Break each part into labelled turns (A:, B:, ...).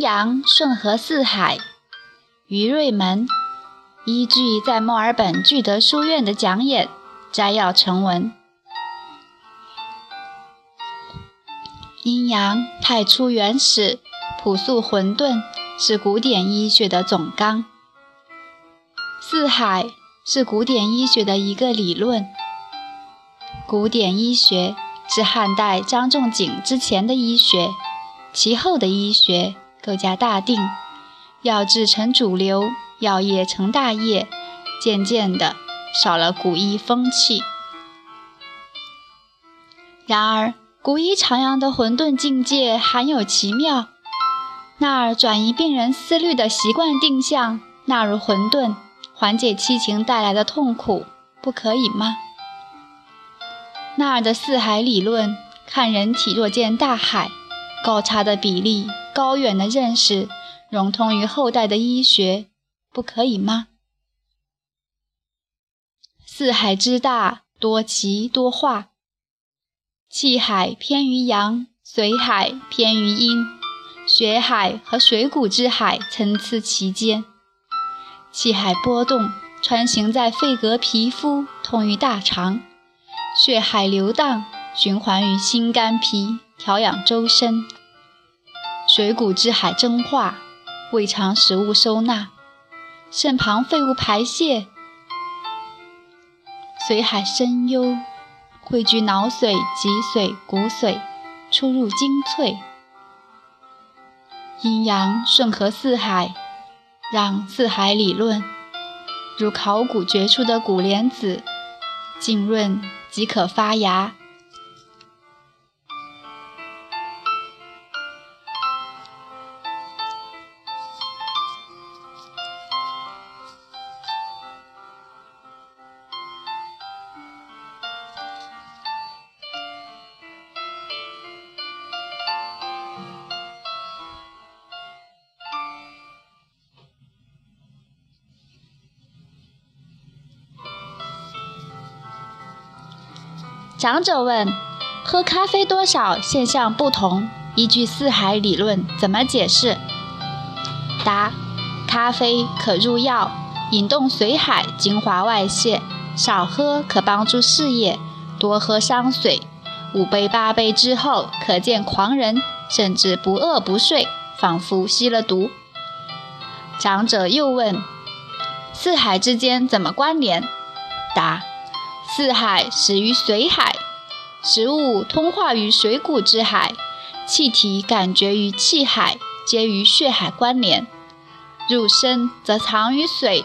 A: 阴阳顺和四海，于瑞门。依据在墨尔本聚德书院的讲演摘要成文。阴阳太初原始，朴素混沌，是古典医学的总纲。四海是古典医学的一个理论。古典医学是汉代张仲景之前的医学，其后的医学更加大定，药治成主流，药业成大业，渐渐的少了古医风气。然而，古医徜徉的混沌境界含有奇妙，那儿转移病人思虑的习惯定向纳入混沌，缓解七情带来的痛苦，不可以吗？那儿的四海理论看人体若见大海，高差的比例，高远的认识，融通于后代的医学，不可以吗？四海之大，多奇多化。气海偏于阳，水海偏于阴，血海和水谷之海参差其间。气海波动，穿行在肺膈皮肤，通于大肠；血海流荡，循环于心肝脾，调养周身。水谷之海蒸化，胃肠食物收纳，肾旁废物排泄。髓海深幽。汇聚脑髓、脊髓、骨髓，出入精粹。阴阳顺和四海，让四海理论如考古掘出的古莲子，浸润即可发芽。长者问：“喝咖啡多少现象不同？依据四海理论怎么解释？”答：咖啡可入药，引动髓海精华外泄；少喝可帮助事业，多喝伤髓。五杯八杯之后，可见狂人，甚至不饿不睡，仿佛吸了毒。长者又问：“四海之间怎么关联？”答。四海始于水海，食物通化于水谷之海，气体感觉于气海，皆与血海关联。入深则藏于水，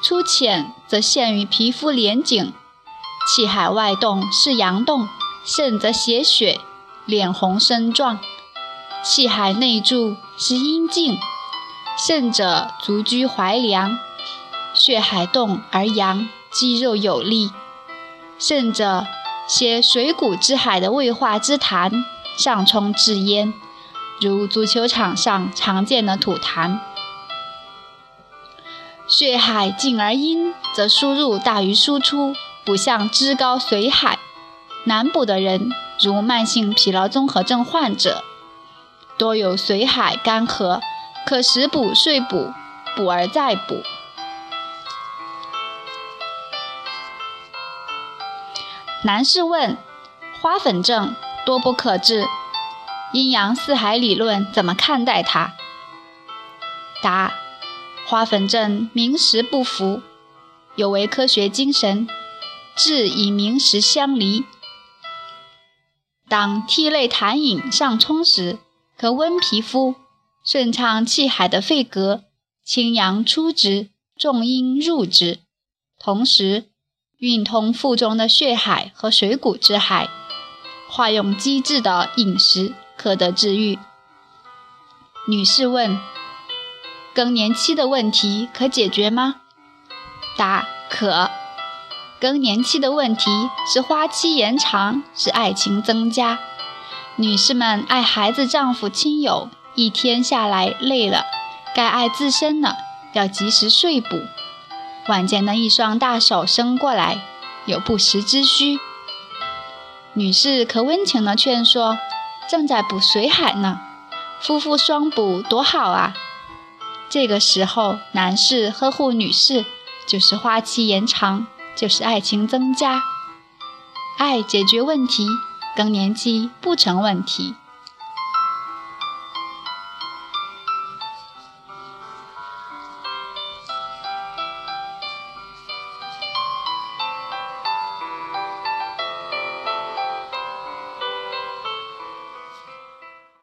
A: 出浅则陷于皮肤连颈。气海外动是阳动，肾则血血，脸红身壮；气海内注是阴静，肾者足居怀凉，血海动而阳，肌肉有力。甚者，些水谷之海的胃化之痰，上冲至咽，如足球场上常见的吐痰。血海静而阴，则输入大于输出，不像脂高水海。南补的人，如慢性疲劳综合症患者，多有水海干涸，可食补睡补，补而再补。男士问：花粉症多不可治，阴阳四海理论怎么看待它？答：花粉症名实不符，有违科学精神，治以名实相离。当涕泪痰饮上冲时，可温皮肤，顺畅气海的肺膈，清阳出之，重阴入之，同时。运通腹中的血海和水谷之海，化用机智的饮食可得治愈。女士问：更年期的问题可解决吗？答：可。更年期的问题是花期延长，使爱情增加。女士们爱孩子、丈夫、亲友，一天下来累了，该爱自身了，要及时睡补。晚间的一双大手伸过来，有不时之需。女士可温情地劝说：“正在补水海呢，夫妇双补多好啊！这个时候，男士呵护女士，就是花期延长，就是爱情增加。爱解决问题，更年期不成问题。